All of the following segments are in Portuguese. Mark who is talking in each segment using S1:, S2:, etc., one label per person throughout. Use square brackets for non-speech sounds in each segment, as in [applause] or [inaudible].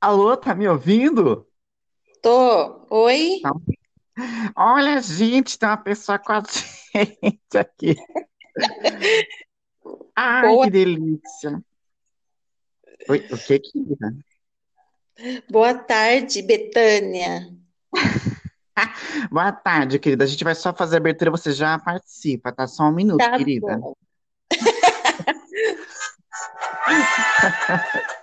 S1: Alô, tá me ouvindo?
S2: Tô. Oi?
S1: Olha, gente, tem uma pessoa com a [laughs] gente aqui. Ai,
S2: Boa,
S1: que delícia. Oi, o que, querida?
S2: boa tarde, Betânia. [laughs]
S1: Boa tarde, querida. A gente vai só fazer a abertura, você já participa, tá? Só um minuto,
S2: Tá
S1: querida. [laughs]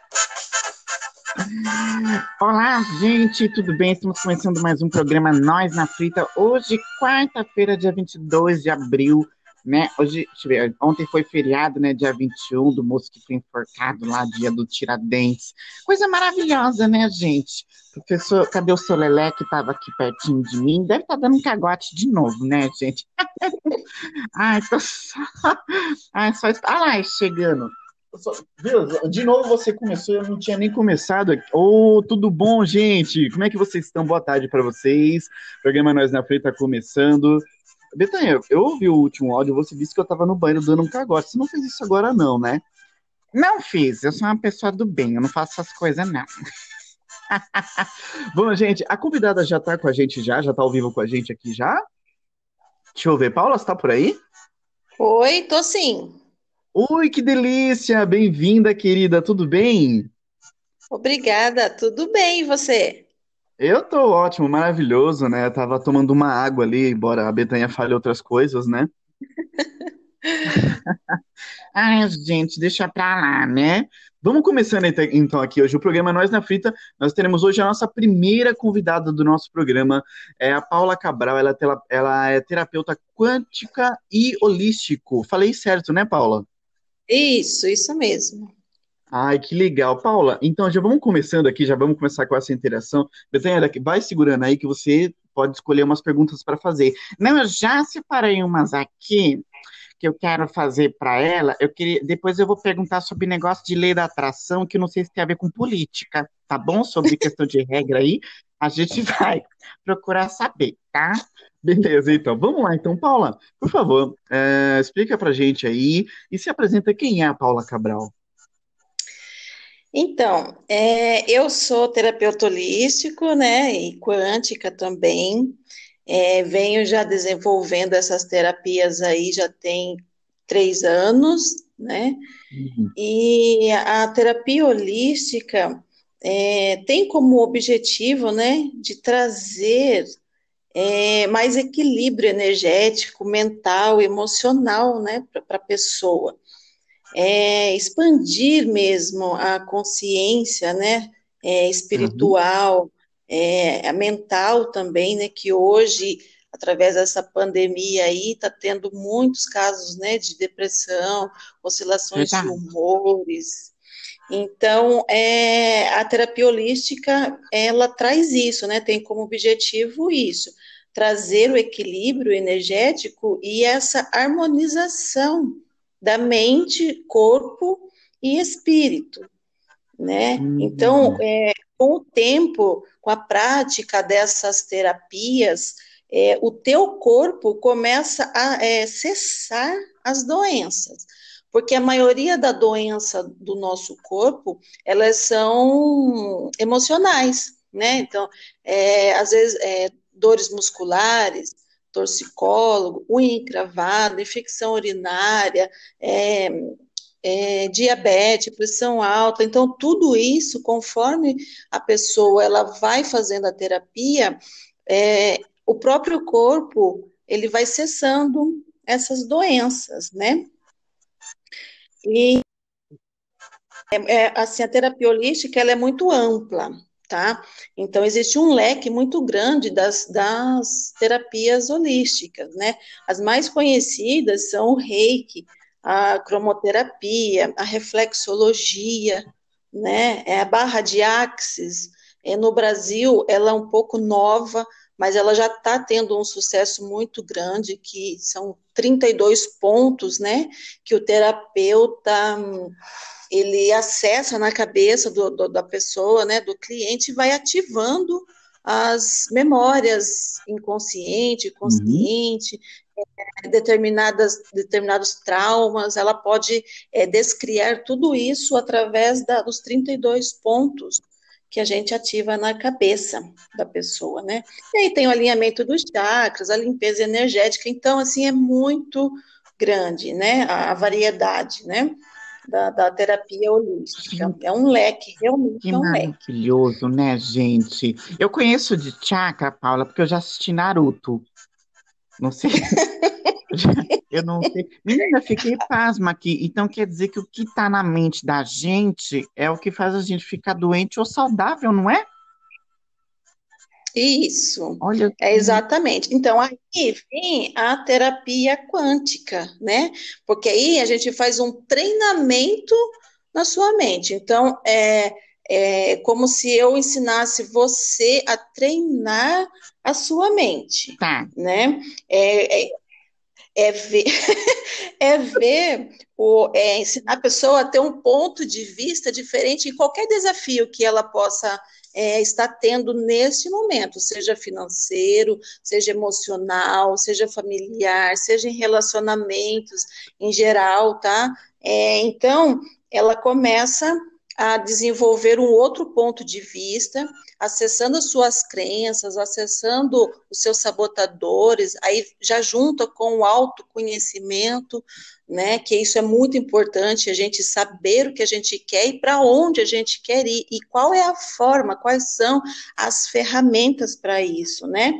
S1: Olá, gente, tudo bem? Estamos começando mais um programa Nós na Frita. Hoje, quarta-feira, dia 22 de abril, né? Hoje, ver, ontem foi feriado, né? Dia 21, do moço que foi enforcado lá, dia do Tiradentes. Coisa maravilhosa, né, gente? Professor, cadê o seu Lelé que estava aqui pertinho de mim? Deve estar dando um cagote de novo, né, gente? [laughs] Ai, tô só. Ai, só. Ah lá, chegando. De novo você começou, eu não tinha nem começado. Ô, oh, tudo bom, gente? Como é que vocês estão? Boa tarde para vocês. O programa Nós na Frente tá começando. Betânia, eu ouvi o último áudio, você disse que eu tava no banheiro dando um cagote. Você não fez isso agora, não, né? Não fiz, eu sou uma pessoa do bem, eu não faço essas coisas, não. [laughs] bom, gente, a convidada já tá com a gente já, já tá ao vivo com a gente aqui já? Deixa eu ver, Paula, você tá por aí?
S2: Oi, tô sim.
S1: Oi, que delícia! Bem-vinda, querida, tudo bem?
S2: Obrigada, tudo bem, e você?
S1: Eu tô ótimo, maravilhoso, né? Eu tava tomando uma água ali, embora a Betânia fale outras coisas, né? [laughs] Ai, gente, deixa pra lá, né? Vamos começando então aqui hoje o programa Nós na Frita. Nós teremos hoje a nossa primeira convidada do nosso programa, é a Paula Cabral. Ela, ela é terapeuta quântica e holístico. Falei certo, né, Paula?
S2: Isso, isso mesmo.
S1: Ai, que legal. Paula, então já vamos começando aqui, já vamos começar com essa interação. Betânia, vai segurando aí que você pode escolher umas perguntas para fazer. Não, eu já separei umas aqui que eu quero fazer para ela. Eu queria, depois eu vou perguntar sobre negócio de lei da atração, que eu não sei se tem a ver com política, tá bom? Sobre questão de regra aí, a gente [laughs] vai procurar saber, tá? Beleza, então. Vamos lá, então, Paula, por favor, é, explica pra gente aí e se apresenta quem é a Paula Cabral.
S2: Então, é, eu sou terapeuta holístico, né, e quântica também. É, venho já desenvolvendo essas terapias aí já tem três anos, né? Uhum. E a terapia holística é, tem como objetivo, né, de trazer é, mais equilíbrio energético, mental, emocional, né, para a pessoa. É, expandir mesmo a consciência, né, é, espiritual, uhum. é, a mental também, né, que hoje, através dessa pandemia aí, está tendo muitos casos, né, de depressão, oscilações de humores, então, é, a terapia holística, ela traz isso, né, tem como objetivo isso, trazer o equilíbrio energético e essa harmonização da mente, corpo e espírito, né? Uhum. Então, é, com o tempo, com a prática dessas terapias, é, o teu corpo começa a é, cessar as doenças, porque a maioria da doença do nosso corpo, elas são emocionais, né? Então, é, às vezes, é, dores musculares, torcicólogo, unha encravada, infecção urinária, é, é, diabetes, pressão alta. Então, tudo isso, conforme a pessoa ela vai fazendo a terapia, é, o próprio corpo ele vai cessando essas doenças, né? E é, é assim, a terapia holística ela é muito ampla tá? Então, existe um leque muito grande das, das terapias holísticas, né? As mais conhecidas são o reiki, a cromoterapia, a reflexologia, né? É a barra de axis. É, no Brasil, ela é um pouco nova, mas ela já está tendo um sucesso muito grande, que são 32 pontos, né? Que o terapeuta ele acessa na cabeça do, do, da pessoa, né, do cliente, e vai ativando as memórias inconsciente, consciente, uhum. é, determinadas, determinados traumas, ela pode é, descriar tudo isso através da, dos 32 pontos que a gente ativa na cabeça da pessoa, né? E aí tem o alinhamento dos chakras, a limpeza energética, então, assim, é muito grande, né? A, a variedade, né? Da, da, terapia holística. É um leque, realmente
S1: que
S2: é um
S1: maravilhoso,
S2: leque.
S1: né, gente? Eu conheço de chakra, Paula, porque eu já assisti Naruto. Não sei. [laughs] [laughs] Eu não sei. Menina, fiquei pasma aqui. Então quer dizer que o que está na mente da gente é o que faz a gente ficar doente ou saudável, não é?
S2: Isso, Olha. é exatamente. Então, aí vem a terapia quântica, né? Porque aí a gente faz um treinamento na sua mente. Então, é, é como se eu ensinasse você a treinar a sua mente,
S1: tá.
S2: né? É, é, é ver, [laughs] é ver o, é ensinar a pessoa a ter um ponto de vista diferente em qualquer desafio que ela possa é, estar tendo neste momento, seja financeiro, seja emocional, seja familiar, seja em relacionamentos em geral, tá? É, então, ela começa a desenvolver um outro ponto de vista, acessando as suas crenças, acessando os seus sabotadores, aí já junta com o autoconhecimento, né? Que isso é muito importante, a gente saber o que a gente quer e para onde a gente quer ir e qual é a forma, quais são as ferramentas para isso, né?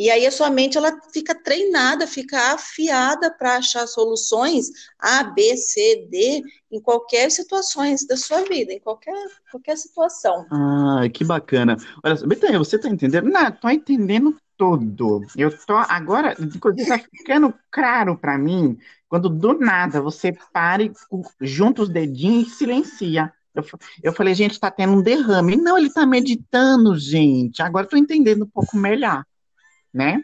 S2: E aí a sua mente ela fica treinada, fica afiada para achar soluções A, B, C, D em qualquer situações da sua vida, em qualquer, qualquer situação.
S1: Ah, que bacana. Olha, Betânia, você está entendendo? Não, estou entendendo tudo. Eu tô agora, está ficando claro para mim quando do nada você pare, junta os dedinhos e silencia. Eu, eu falei, gente, está tendo um derrame. Não, ele está meditando, gente. Agora estou entendendo um pouco melhor né?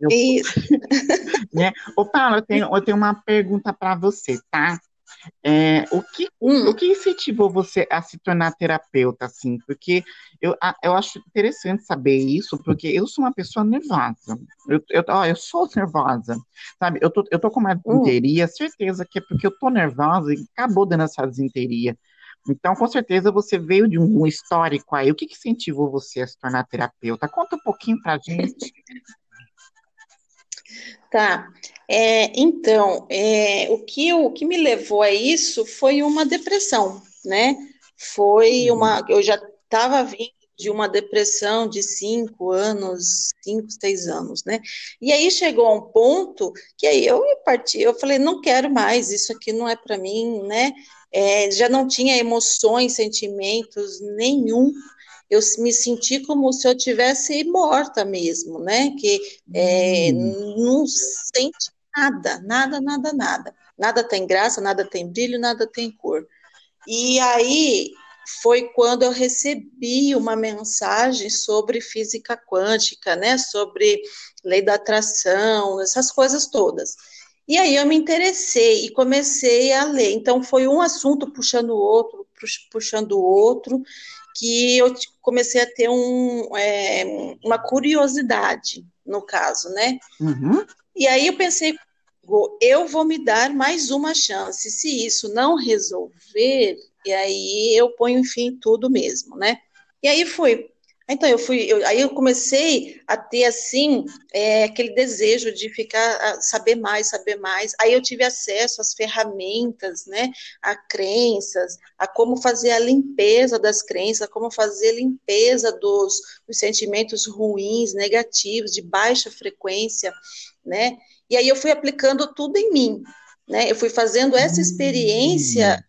S2: Eu, Isso. [laughs]
S1: né? Ô, Paulo, eu tenho, eu tenho uma pergunta para você, tá? É, o, que, hum. o que incentivou você a se tornar terapeuta, assim? Porque eu, eu acho interessante saber isso, porque eu sou uma pessoa nervosa. Eu, eu, ó, eu sou nervosa, sabe? Eu tô, eu tô com uma hum. desinteria, certeza que é porque eu tô nervosa e acabou dando essa desinteria. Então, com certeza, você veio de um histórico aí. O que, que incentivou você a se tornar terapeuta? Conta um pouquinho pra gente.
S2: Tá. É, então, é, o, que, o que me levou a isso foi uma depressão, né? Foi uhum. uma. Eu já estava vindo de uma depressão de cinco anos, cinco, seis anos, né? E aí chegou a um ponto que aí eu parti, eu falei, não quero mais, isso aqui não é para mim, né? É, já não tinha emoções, sentimentos nenhum. Eu me senti como se eu tivesse morta mesmo, né? Que é, hum. não sente nada, nada, nada, nada. Nada tem graça, nada tem brilho, nada tem cor. E aí foi quando eu recebi uma mensagem sobre física quântica, né? Sobre lei da atração, essas coisas todas. E aí eu me interessei e comecei a ler. Então foi um assunto puxando o outro, puxando o outro, que eu comecei a ter um, é, uma curiosidade, no caso, né?
S1: Uhum.
S2: E aí eu pensei, eu vou me dar mais uma chance. Se isso não resolver, e aí eu ponho fim tudo mesmo, né? E aí fui. Então, eu fui, eu, aí eu comecei a ter, assim, é, aquele desejo de ficar, saber mais, saber mais. Aí eu tive acesso às ferramentas, né, a crenças, a como fazer a limpeza das crenças, como fazer a limpeza dos, dos sentimentos ruins, negativos, de baixa frequência, né, e aí eu fui aplicando tudo em mim, né, eu fui fazendo essa experiência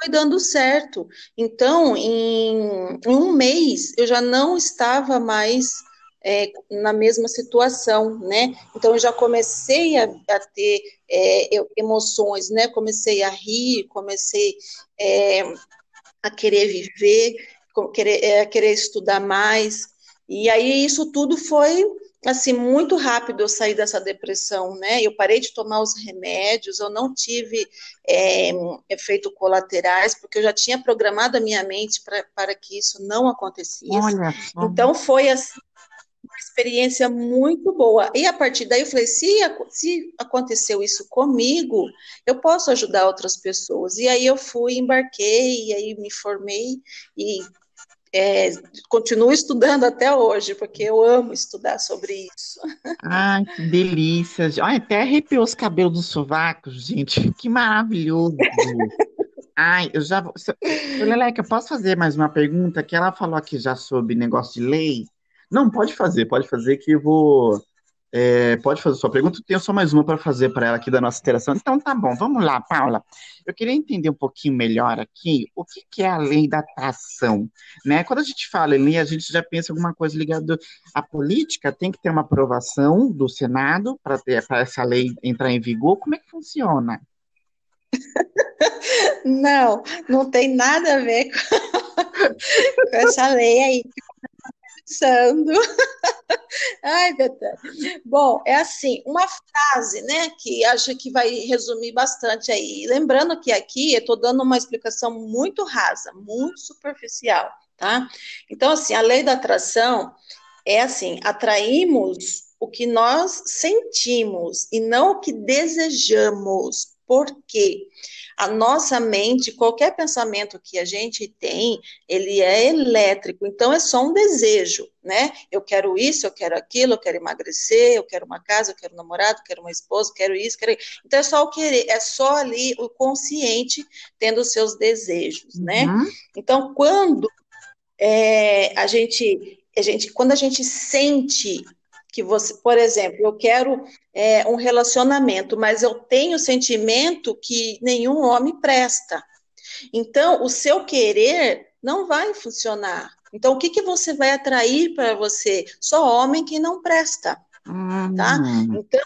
S2: foi dando certo. Então, em, um mês, eu já não estava mais é, na mesma situação, né? Então, eu já comecei a, a ter é, emoções, né? Comecei a rir, comecei é, a querer viver, querer, é, a querer estudar mais. E aí, isso tudo foi assim, muito rápido eu saí dessa depressão, né? Eu parei de tomar os remédios, eu não tive é, efeitos colaterais, porque eu já tinha programado a minha mente pra, para que isso não acontecesse. Olha. Então foi assim, uma experiência muito boa. E a partir daí eu falei: se, se aconteceu isso comigo, eu posso ajudar outras pessoas. E aí eu fui, embarquei, e aí me formei e é, continuo estudando até hoje, porque eu amo estudar sobre isso.
S1: Ai, que delícia. Olha, até arrepiou os cabelos dos sovacos, gente. Que maravilhoso. Ai, eu já vou. Leleca, posso fazer mais uma pergunta? Que ela falou aqui já sobre negócio de lei. Não, pode fazer, pode fazer que eu vou. É, pode fazer sua pergunta. Tenho só mais uma para fazer para ela aqui da nossa interação. Então tá bom, vamos lá, Paula. Eu queria entender um pouquinho melhor aqui o que, que é a lei da atração. Né? Quando a gente fala em lei, a gente já pensa alguma coisa ligada à política, tem que ter uma aprovação do Senado para essa lei entrar em vigor. Como é que funciona? [laughs]
S2: Não, não tem nada a ver com, [laughs] com essa lei aí pensando. [laughs] Ai, Betânia. Bom, é assim, uma frase, né, que acho que vai resumir bastante aí. Lembrando que aqui eu estou dando uma explicação muito rasa, muito superficial, tá? Então, assim, a lei da atração é assim, atraímos o que nós sentimos e não o que desejamos. Por quê? A nossa mente, qualquer pensamento que a gente tem, ele é elétrico, então é só um desejo, né? Eu quero isso, eu quero aquilo, eu quero emagrecer, eu quero uma casa, eu quero um namorado, eu quero uma esposa, eu quero isso, quero Então é só o querer, é só ali o consciente tendo os seus desejos, né? Uhum. Então, quando é, a gente a gente, quando a gente sente que você, por exemplo, eu quero é, um relacionamento, mas eu tenho o sentimento que nenhum homem presta. Então, o seu querer não vai funcionar. Então, o que, que você vai atrair para você? Só homem que não presta, tá? Hum. Então,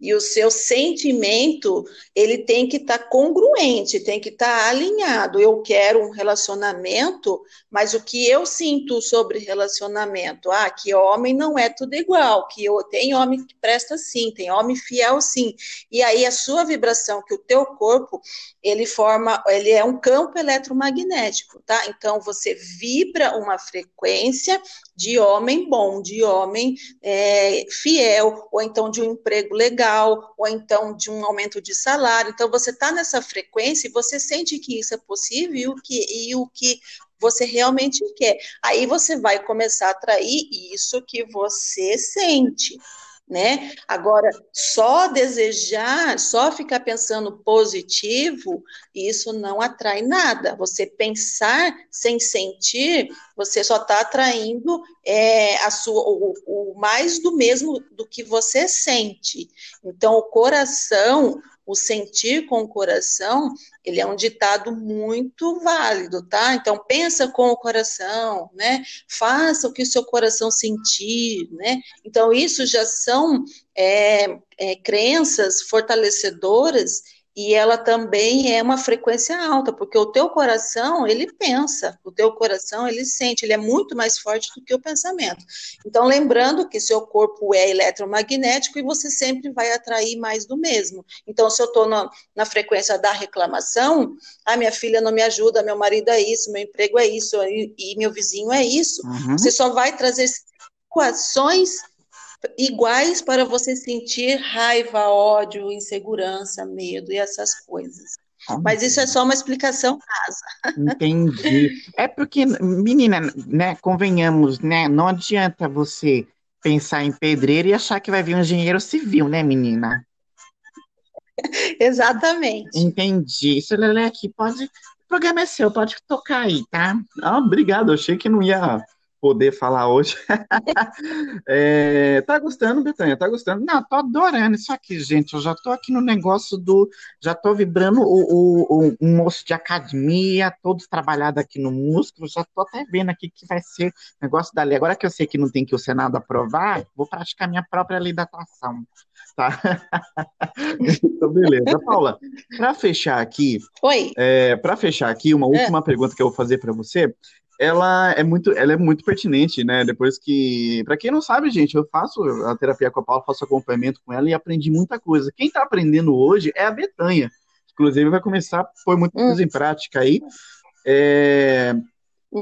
S2: e o seu sentimento, ele tem que estar tá congruente, tem que estar tá alinhado. Eu quero um relacionamento, mas o que eu sinto sobre relacionamento? Ah, que homem não é tudo igual, que eu tem homem que presta sim, tem homem fiel sim. E aí a sua vibração, que o teu corpo, ele forma, ele é um campo eletromagnético, tá? Então você vibra uma frequência de homem bom, de homem é, fiel, ou então de um emprego legal, ou então de um aumento de salário. Então, você está nessa frequência e você sente que isso é possível e o que, e o que você realmente quer. Aí você vai começar a atrair isso que você sente né? Agora, só desejar, só ficar pensando positivo, isso não atrai nada. Você pensar sem sentir, você só está atraindo é, a sua, o, o mais do mesmo do que você sente. Então, o coração, o sentir com o coração, ele é um ditado muito válido, tá? Então pensa com o coração, né? Faça o que o seu coração sentir, né? Então isso já são é, é, crenças fortalecedoras e ela também é uma frequência alta, porque o teu coração, ele pensa, o teu coração, ele sente, ele é muito mais forte do que o pensamento. Então, lembrando que seu corpo é eletromagnético e você sempre vai atrair mais do mesmo. Então, se eu estou na, na, frequência da reclamação, ah, minha filha não me ajuda, meu marido é isso, meu emprego é isso, e, e meu vizinho é isso, uhum. você só vai trazer situações iguais para você sentir raiva, ódio, insegurança, medo e essas coisas. Mas isso é só uma explicação rasa.
S1: Entendi. É porque, menina, né, convenhamos, né, não adianta você pensar em pedreiro e achar que vai vir um engenheiro civil, né, menina? [laughs]
S2: Exatamente.
S1: Entendi. Isso, Lele, aqui pode. O programa é seu, pode tocar aí, tá? Ah, obrigado, achei que não ia poder falar hoje. [laughs] é, tá gostando, Betânia? Tá gostando? Não, tô adorando isso aqui, gente. Eu já tô aqui no negócio do. Já tô vibrando o, o, o moço de academia, todos trabalhados aqui no músculo. Já tô até vendo aqui que vai ser negócio da lei. Agora que eu sei que não tem que o Senado aprovar, vou praticar minha própria lei da atração. Tá? [laughs] então, beleza. Paula, para fechar aqui.
S2: Oi.
S1: É, para fechar aqui, uma é. última é. pergunta que eu vou fazer para você ela é muito, ela é muito pertinente, né? Depois que, para quem não sabe, gente, eu faço a terapia com a Paula, faço acompanhamento com ela e aprendi muita coisa. Quem está aprendendo hoje é a Betanha. Inclusive vai começar a pôr muita coisa em prática aí. É,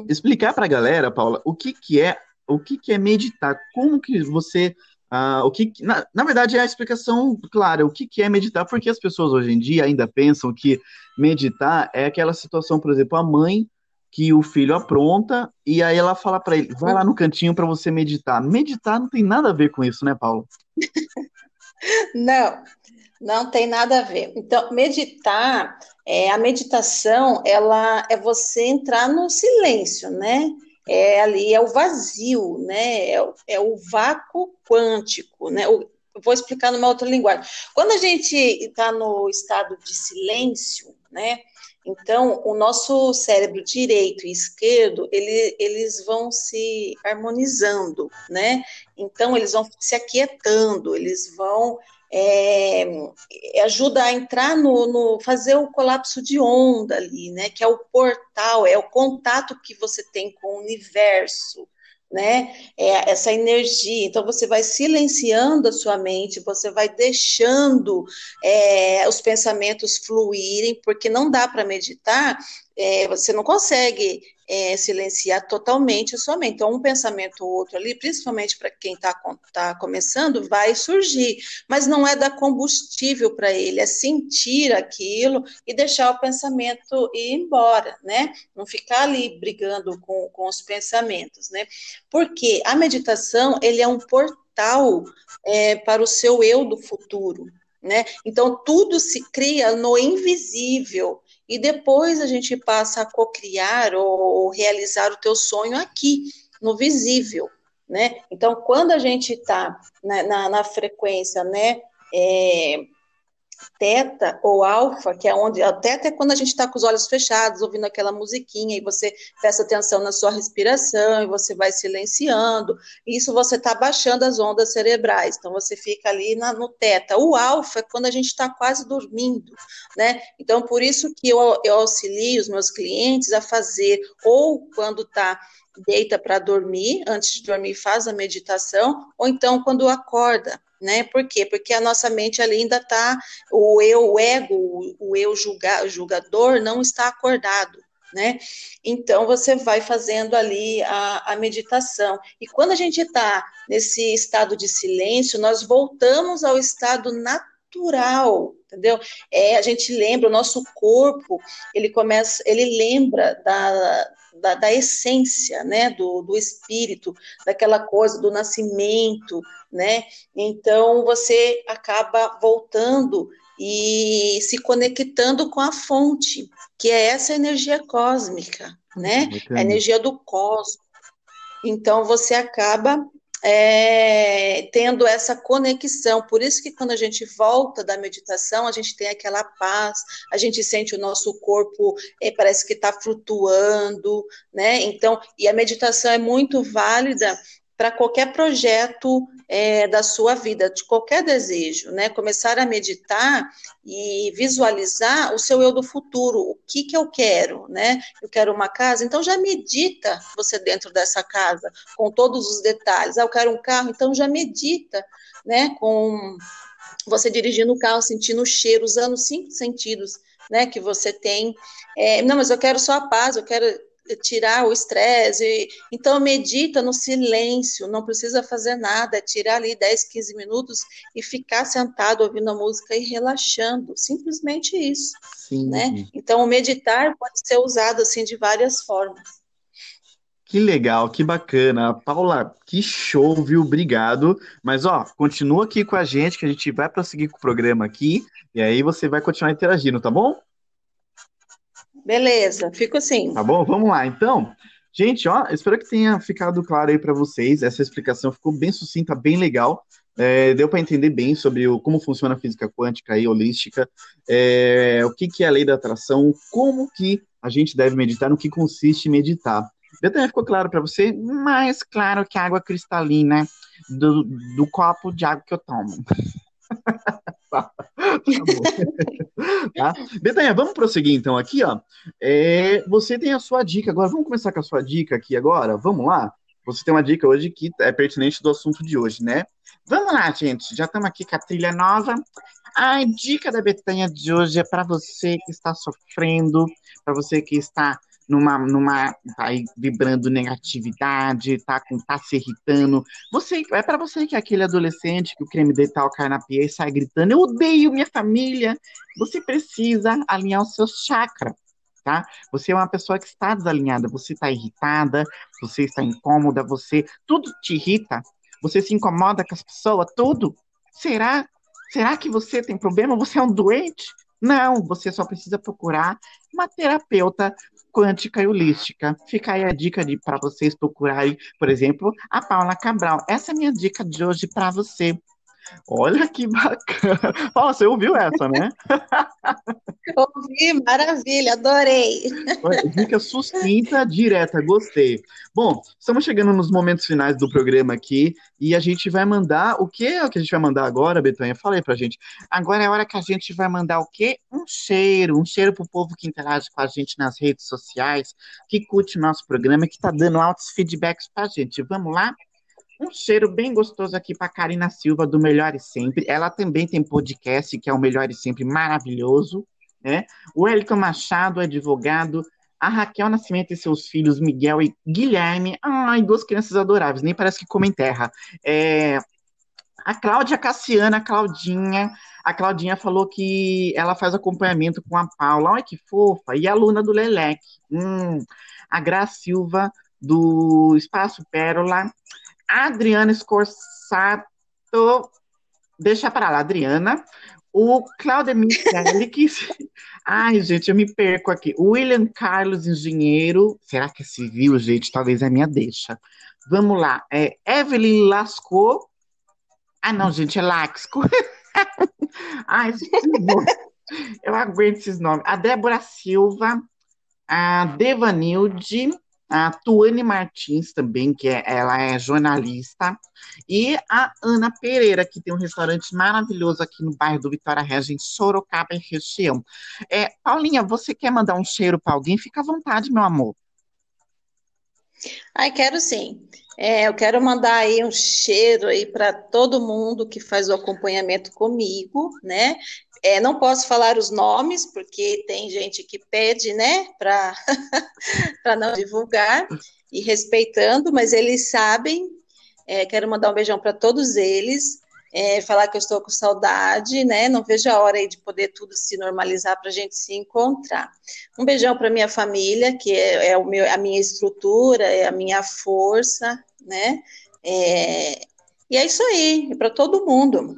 S1: explicar para a galera, Paula, o que que é, o que que é meditar? Como que você Uh, o que, na, na, verdade, é a explicação clara. O que, que é meditar? Porque as pessoas hoje em dia ainda pensam que meditar é aquela situação, por exemplo, a mãe que o filho apronta e aí ela fala para ele, vai lá no cantinho para você meditar. Meditar não tem nada a ver com isso, né, Paulo? [laughs]
S2: não, não tem nada a ver. Então, meditar, é, a meditação, ela é você entrar no silêncio, né? É ali, é o vazio, né? É, é o vácuo quântico, né? O, vou explicar numa outra linguagem. Quando a gente está no estado de silêncio, né? Então, o nosso cérebro direito e esquerdo, ele, eles vão se harmonizando, né? Então, eles vão se aquietando, eles vão é, ajuda a entrar no, no, fazer o colapso de onda ali, né? Que é o portal, é o contato que você tem com o universo, né? É essa energia. Então você vai silenciando a sua mente, você vai deixando é, os pensamentos fluírem, porque não dá para meditar. É, você não consegue é, silenciar totalmente a sua mente. Então, um pensamento ou outro ali, principalmente para quem está tá começando, vai surgir, mas não é dar combustível para ele, é sentir aquilo e deixar o pensamento ir embora, né? Não ficar ali brigando com, com os pensamentos, né? Porque a meditação, ele é um portal é, para o seu eu do futuro, né? Então, tudo se cria no invisível, e depois a gente passa a cocriar ou realizar o teu sonho aqui, no visível, né? Então, quando a gente está na, na, na, frequência, né, é, teta ou alfa, que é onde a teta é quando a gente está com os olhos fechados, ouvindo aquela musiquinha, e você presta atenção na sua respiração, e você vai silenciando, isso você está baixando as ondas cerebrais, então você fica ali na, no teta. O alfa é quando a gente está quase dormindo, né? Então, por isso que eu, eu auxilio os meus clientes a fazer, ou quando está deita para dormir, antes de dormir faz a meditação, ou então quando acorda, né? Por quê? Porque a nossa mente ali ainda está, o eu, o ego, o eu julga, julgador não está acordado, né? Então você vai fazendo ali a, a meditação. E quando a gente está nesse estado de silêncio, nós voltamos ao estado natural, entendeu? É, a gente lembra, o nosso corpo, ele começa, ele lembra da, da, da essência, né, do, do espírito, daquela coisa do nascimento, né? Então você acaba voltando e se conectando com a fonte, que é essa energia cósmica, né? A energia do cosmos. Então você acaba é, tendo essa conexão. Por isso que quando a gente volta da meditação, a gente tem aquela paz, a gente sente o nosso corpo, é, parece que está flutuando, né? Então, e a meditação é muito válida para qualquer projeto é, da sua vida, de qualquer desejo, né? Começar a meditar e visualizar o seu eu do futuro, o que que eu quero, né? Eu quero uma casa, então já medita você dentro dessa casa, com todos os detalhes. Ah, eu quero um carro, então já medita, né? Com você dirigindo o carro, sentindo o cheiro, usando cinco sentidos, né? Que você tem. É, não, mas eu quero só a paz, eu quero tirar o estresse. Então, medita no silêncio, não precisa fazer nada, é tirar ali 10, 15 minutos e ficar sentado ouvindo a música e relaxando. Simplesmente isso. Sim. Né? Então, o meditar pode ser usado assim de várias formas.
S1: Que legal, que bacana. Paula, que show, viu? Obrigado. Mas, ó, continua aqui com a gente, que a gente vai prosseguir com o programa aqui, e aí você vai continuar interagindo, tá bom?
S2: Beleza, fico assim.
S1: Tá bom? Vamos lá. Então, gente, ó, espero que tenha ficado claro aí para vocês. Essa explicação ficou bem sucinta, bem legal. É, deu para entender bem sobre o, como funciona a física quântica e holística, é, o que, que é a lei da atração, como que a gente deve meditar, no que consiste meditar. Betânia, ficou claro para você? Mais claro que a água cristalina do, do copo de água que eu tomo. [laughs] [laughs] tá, Betanha, vamos prosseguir então aqui, ó. É, você tem a sua dica agora. Vamos começar com a sua dica aqui agora? Vamos lá? Você tem uma dica hoje que é pertinente do assunto de hoje, né? Vamos lá, gente. Já estamos aqui com a trilha nova. A dica da Betanha de hoje é para você que está sofrendo, para você que está numa, numa tá vibrando negatividade, tá, com, tá se irritando. Você, é para você que é aquele adolescente que o creme dental cai na pia e sai gritando, eu odeio minha família. Você precisa alinhar o seu chakra, tá? Você é uma pessoa que está desalinhada, você está irritada, você está incômoda, você tudo te irrita, você se incomoda com as pessoas, tudo. Será? Será que você tem problema? Você é um doente? Não, você só precisa procurar uma terapeuta quântica e holística. Fica aí a dica para vocês procurarem, por exemplo, a Paula Cabral. Essa é a minha dica de hoje para você. Olha que bacana. [laughs] Paula, você ouviu essa, né? [laughs]
S2: Ouvi, maravilha, adorei. [laughs]
S1: Dica sucinta, direta, gostei. Bom, estamos chegando nos momentos finais do programa aqui e a gente vai mandar o que é que a gente vai mandar agora, Betanha? Fala aí pra gente. Agora é a hora que a gente vai mandar o quê? Um cheiro, um cheiro pro povo que interage com a gente nas redes sociais, que curte nosso programa, que tá dando altos feedbacks pra gente. Vamos lá? Um cheiro bem gostoso aqui para Karina Silva, do Melhor e Sempre. Ela também tem podcast, que é o Melhor e Sempre maravilhoso. Né? O Elton Machado, advogado. A Raquel Nascimento e seus filhos, Miguel e Guilherme. Ai, duas crianças adoráveis, nem parece que comem terra. É... A Cláudia Cassiana, a Claudinha. A Claudinha falou que ela faz acompanhamento com a Paula. Olha que fofa. E a Luna do Lelec. Hum. A Gra Silva, do Espaço Pérola. Adriana Scorsato, deixa para lá, Adriana. O Claudemir Félix. [laughs] Ai, gente, eu me perco aqui. William Carlos, engenheiro. Será que é civil, gente? Talvez é minha deixa. Vamos lá. É Evelyn Lascou. Ah, não, gente, é Laxco. [laughs] Ai, eu aguento esses nomes. A Débora Silva. A Devanilde a Tuane Martins também, que é, ela é jornalista, e a Ana Pereira, que tem um restaurante maravilhoso aqui no bairro do Vitória Regia, em Sorocaba e região. É, Paulinha, você quer mandar um cheiro para alguém? Fica à vontade, meu amor.
S2: Ai, quero sim. É, eu quero mandar aí um cheiro aí para todo mundo que faz o acompanhamento comigo, né? É, não posso falar os nomes, porque tem gente que pede, né, para [laughs] não divulgar, e respeitando, mas eles sabem. É, quero mandar um beijão para todos eles, é, falar que eu estou com saudade, né? Não vejo a hora aí de poder tudo se normalizar para a gente se encontrar. Um beijão para minha família, que é, é o meu, a minha estrutura, é a minha força, né? É, e é isso aí, para todo mundo.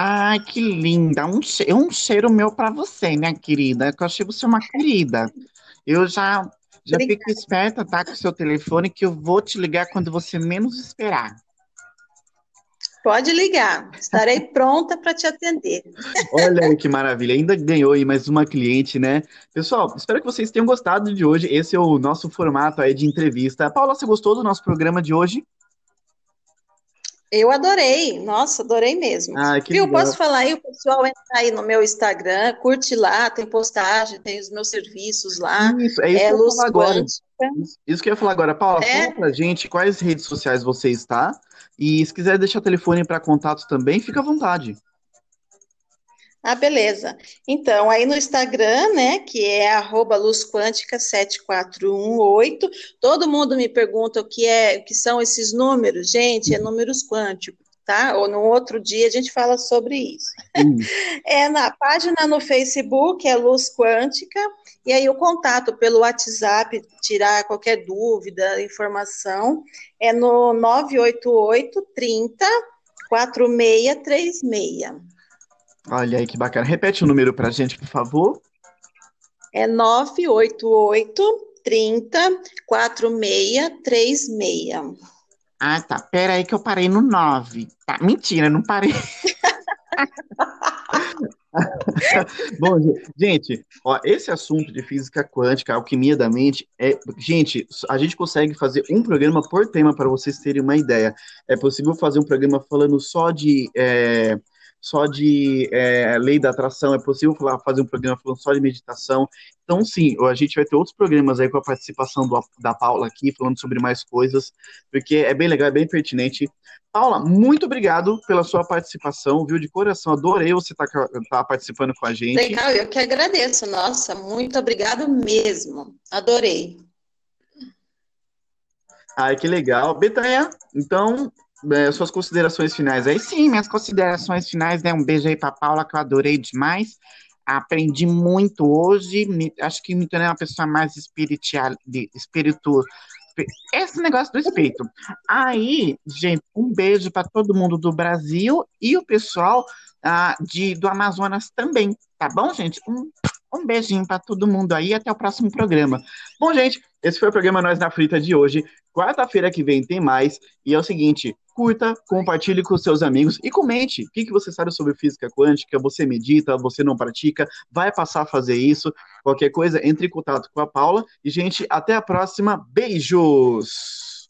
S1: Ai, que linda. Um, cheiro, um cheiro meu para você, minha querida. Que eu achei você uma querida. Eu já, já fico esperta, tá? Com o seu telefone, que eu vou te ligar quando você menos esperar.
S2: Pode ligar, estarei pronta para te atender.
S1: Olha aí que maravilha, ainda ganhou aí mais uma cliente, né? Pessoal, espero que vocês tenham gostado de hoje. Esse é o nosso formato aí de entrevista. Paula, você gostou do nosso programa de hoje?
S2: Eu adorei, nossa, adorei mesmo. Ah, que Viu, legal. posso falar aí, o pessoal entra aí no meu Instagram, curte lá, tem postagem, tem os meus serviços lá.
S1: Isso, é isso é, que eu ia falar agora. Isso que eu ia falar agora. Paula, é? fala pra gente quais redes sociais você está, e se quiser deixar telefone para contato também, fica à vontade.
S2: Ah, beleza. Então, aí no Instagram, né, que é arroba luzquântica7418, todo mundo me pergunta o que é, o que são esses números. Gente, é números quânticos, tá? Ou no outro dia a gente fala sobre isso. Hum. [laughs] É na página no Facebook, é Luz Quântica, e aí o contato pelo WhatsApp, tirar qualquer dúvida, informação, é no 988 30 4636.
S1: Olha aí que bacana. Repete o número para a gente, por favor.
S2: É 988 30 4636.
S1: Ah, tá. Pera aí que eu parei no 9. Tá, mentira, não parei. [laughs] Bom, gente, ó, esse assunto de física quântica, alquimia da mente, é, gente, a gente consegue fazer um programa por tema para vocês terem uma ideia. É possível fazer um programa falando só de é, só de é, lei da atração, é possível falar, fazer um programa falando só de meditação. Então, sim, a gente vai ter outros programas aí com a participação do, da Paula aqui, falando sobre mais coisas, porque é bem legal, é bem pertinente. Paula, muito obrigado pela sua participação, viu? De coração, adorei você estar tá, tá participando com a gente.
S2: Legal, eu que agradeço, nossa, muito obrigado mesmo, adorei.
S1: Ai, que legal. Betanha, então, é, suas considerações finais aí. Sim, minhas considerações finais, né? Um beijo aí pra Paula, que eu adorei demais. Aprendi muito hoje, me, acho que me tornei uma pessoa mais espiritual, espiritual. Esse negócio do espírito. Aí, gente, um beijo para todo mundo do Brasil e o pessoal ah, de, do Amazonas também, tá bom, gente? Um, um beijinho para todo mundo aí até o próximo programa. Bom, gente, esse foi o programa Nós na Frita de hoje. Quarta-feira que vem tem mais. E é o seguinte: curta, compartilhe com seus amigos e comente o que, que você sabe sobre física quântica. Você medita, você não pratica, vai passar a fazer isso. Qualquer coisa, entre em contato com a Paula. E, gente, até a próxima. Beijos!